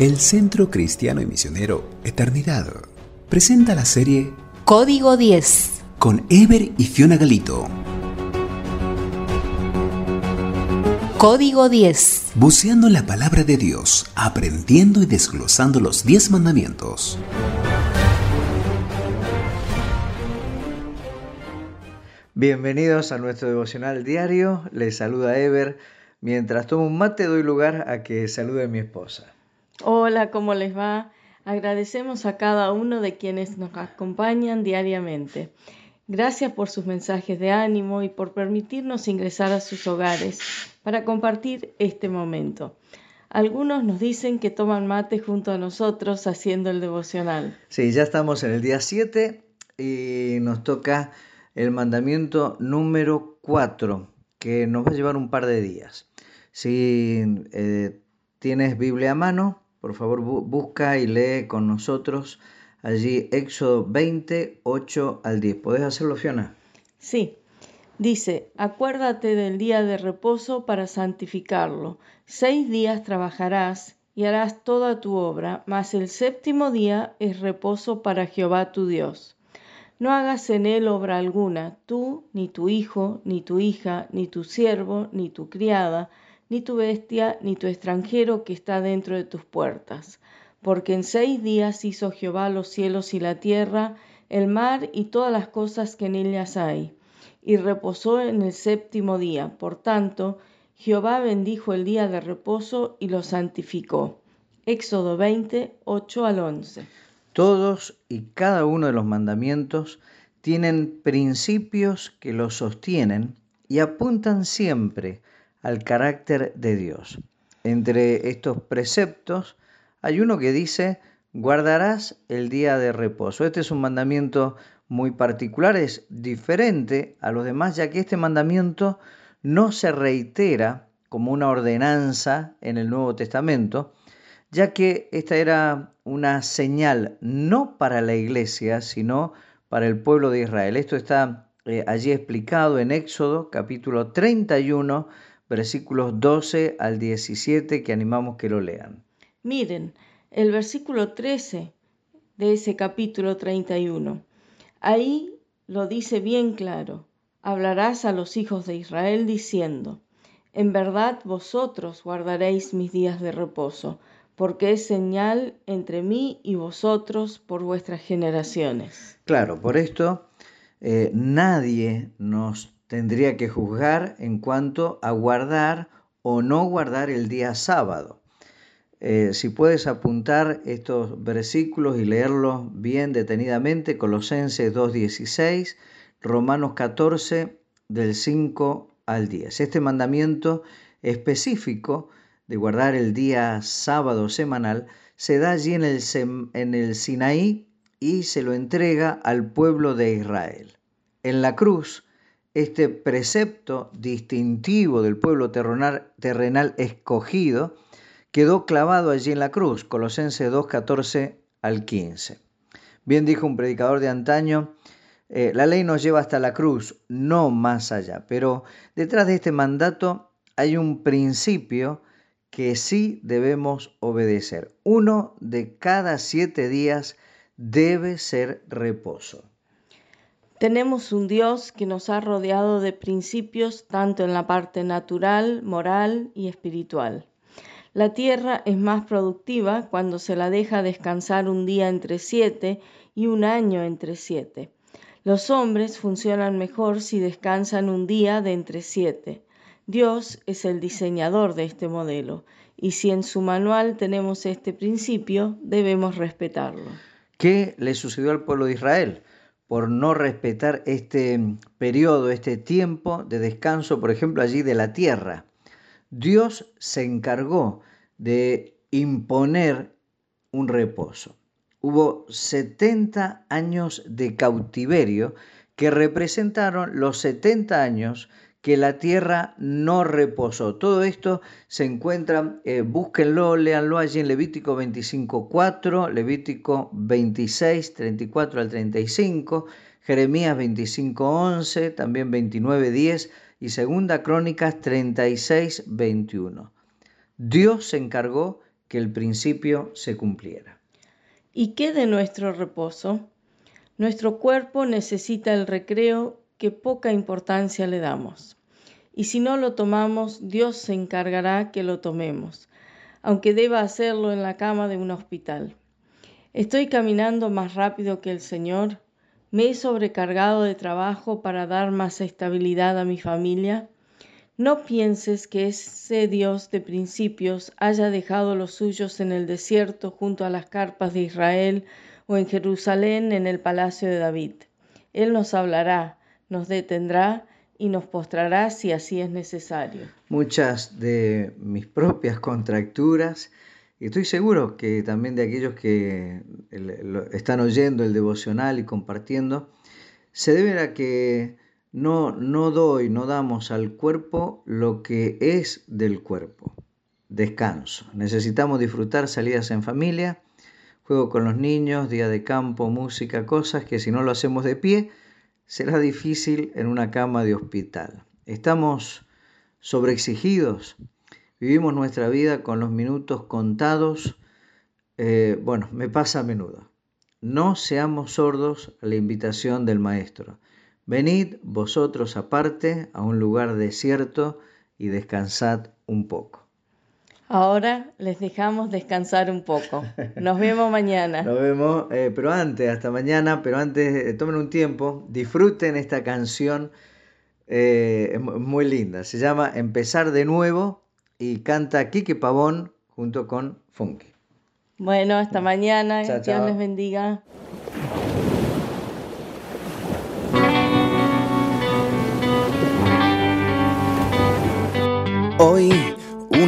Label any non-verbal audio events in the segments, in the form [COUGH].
El Centro Cristiano y Misionero Eternidad presenta la serie Código 10 con Ever y Fiona Galito. Código 10 Buceando en la palabra de Dios, aprendiendo y desglosando los 10 mandamientos. Bienvenidos a nuestro devocional diario. Les saluda Ever. Mientras tomo un mate doy lugar a que salude a mi esposa. Hola, ¿cómo les va? Agradecemos a cada uno de quienes nos acompañan diariamente. Gracias por sus mensajes de ánimo y por permitirnos ingresar a sus hogares para compartir este momento. Algunos nos dicen que toman mate junto a nosotros haciendo el devocional. Sí, ya estamos en el día 7 y nos toca el mandamiento número 4, que nos va a llevar un par de días. Si eh, tienes Biblia a mano, por favor, busca y lee con nosotros allí Éxodo 20, 8 al 10. ¿Podés hacerlo, Fiona? Sí. Dice, acuérdate del día de reposo para santificarlo. Seis días trabajarás y harás toda tu obra, mas el séptimo día es reposo para Jehová tu Dios. No hagas en él obra alguna, tú, ni tu hijo, ni tu hija, ni tu siervo, ni tu criada, ni tu bestia, ni tu extranjero que está dentro de tus puertas. Porque en seis días hizo Jehová los cielos y la tierra, el mar y todas las cosas que en ellas hay, y reposó en el séptimo día. Por tanto, Jehová bendijo el día de reposo y lo santificó. Éxodo 20, 8 al 11. Todos y cada uno de los mandamientos tienen principios que los sostienen y apuntan siempre al carácter de Dios. Entre estos preceptos hay uno que dice, guardarás el día de reposo. Este es un mandamiento muy particular, es diferente a los demás, ya que este mandamiento no se reitera como una ordenanza en el Nuevo Testamento, ya que esta era una señal no para la iglesia, sino para el pueblo de Israel. Esto está eh, allí explicado en Éxodo capítulo 31, versículos 12 al 17 que animamos que lo lean. Miren, el versículo 13 de ese capítulo 31. Ahí lo dice bien claro. Hablarás a los hijos de Israel diciendo, en verdad vosotros guardaréis mis días de reposo, porque es señal entre mí y vosotros por vuestras generaciones. Claro, por esto eh, nadie nos tendría que juzgar en cuanto a guardar o no guardar el día sábado. Eh, si puedes apuntar estos versículos y leerlos bien detenidamente, Colosenses 2.16, Romanos 14, del 5 al 10. Este mandamiento específico de guardar el día sábado semanal se da allí en el, en el Sinaí y se lo entrega al pueblo de Israel. En la cruz, este precepto distintivo del pueblo terrenal, escogido quedó clavado allí en la cruz, Colosenses 2, 14 al 15. Bien dijo un predicador de antaño, eh, la ley nos lleva hasta la cruz, no más allá, pero detrás de este mandato hay un principio que sí debemos obedecer. Uno de cada siete días debe ser reposo. Tenemos un Dios que nos ha rodeado de principios tanto en la parte natural, moral y espiritual. La tierra es más productiva cuando se la deja descansar un día entre siete y un año entre siete. Los hombres funcionan mejor si descansan un día de entre siete. Dios es el diseñador de este modelo y si en su manual tenemos este principio, debemos respetarlo. ¿Qué le sucedió al pueblo de Israel? Por no respetar este periodo, este tiempo de descanso, por ejemplo, allí de la tierra. Dios se encargó de imponer un reposo. Hubo 70 años de cautiverio que representaron los 70 años que la tierra no reposó. Todo esto se encuentra, eh, búsquenlo, léanlo allí en Levítico 25.4, Levítico 26, 34 al 35, Jeremías 25.11, también 29.10 y Segunda Crónicas 36, 21. Dios se encargó que el principio se cumpliera. ¿Y qué de nuestro reposo? Nuestro cuerpo necesita el recreo que poca importancia le damos. Y si no lo tomamos, Dios se encargará que lo tomemos, aunque deba hacerlo en la cama de un hospital. Estoy caminando más rápido que el Señor. Me he sobrecargado de trabajo para dar más estabilidad a mi familia. No pienses que ese Dios de principios haya dejado los suyos en el desierto junto a las carpas de Israel o en Jerusalén en el palacio de David. Él nos hablará, nos detendrá y nos postrará si así es necesario. Muchas de mis propias contracturas, y estoy seguro que también de aquellos que están oyendo el devocional y compartiendo, se deben a que no, no doy, no damos al cuerpo lo que es del cuerpo. Descanso. Necesitamos disfrutar salidas en familia, juego con los niños, día de campo, música, cosas que si no lo hacemos de pie, será difícil en una cama de hospital. Estamos sobreexigidos, vivimos nuestra vida con los minutos contados. Eh, bueno, me pasa a menudo. No seamos sordos a la invitación del Maestro. Venid vosotros aparte a un lugar desierto y descansad un poco. Ahora les dejamos descansar un poco. [LAUGHS] Nos vemos mañana. Nos vemos, eh, pero antes, hasta mañana, pero antes eh, tomen un tiempo, disfruten esta canción eh, muy linda. Se llama Empezar de nuevo y canta Kike Pavón junto con Funky. Bueno, hasta mañana. Dios les bendiga. Hoy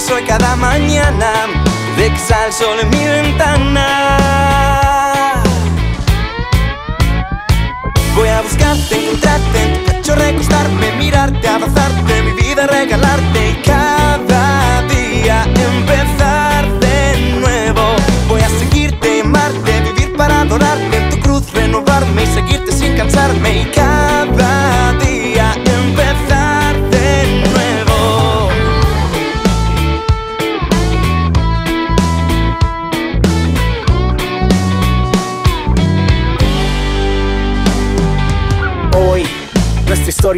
soy cada mañana. De que sale en mi ventana.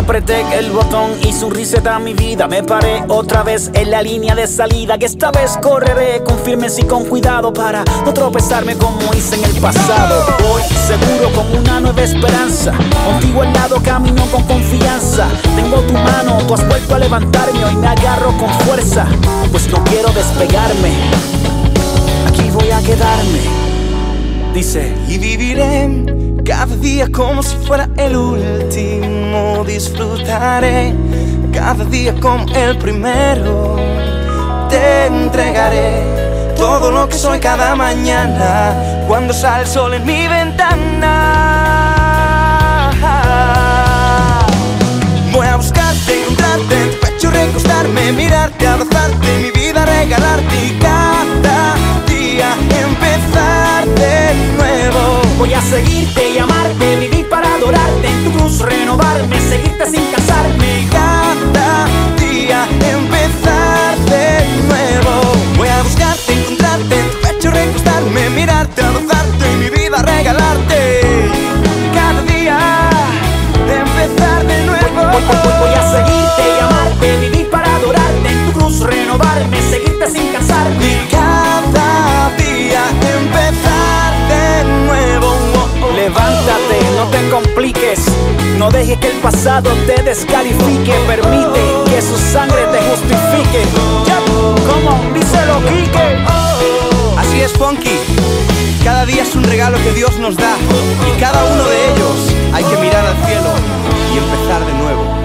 Apreté el botón y su a mi vida. Me paré otra vez en la línea de salida. Que esta vez correré con firmes y con cuidado para no tropezarme como hice en el pasado. Voy seguro con una nueva esperanza. Contigo al lado camino con confianza. Tengo tu mano, tú has vuelto a levantarme. Hoy me agarro con fuerza, pues no quiero despegarme. Aquí voy a quedarme. Dice, y viviré cada día como si fuera el último disfrutaré. Cada día como el primero. Te entregaré todo lo que soy cada mañana. Cuando sale el sol en mi ventana. Voy a buscarte, encontrarte en tu pecho recostarme, mirarte, abrazarte, mi vida regalarte y cada seguirte y amarte, vivir para adorarte, en tu cruz renovarme, seguirte sin casarme. Cada día empezar de nuevo. Voy a buscarte, encontrarte, en tu pecho recostarme, mirarte, abrazarte y mi vida regalarte. No dejes que el pasado te descalifique. Permite que su sangre te justifique. Ya, como díselo, Quique. Así es, Funky. Cada día es un regalo que Dios nos da. Y cada uno de ellos hay que mirar al cielo y empezar de nuevo.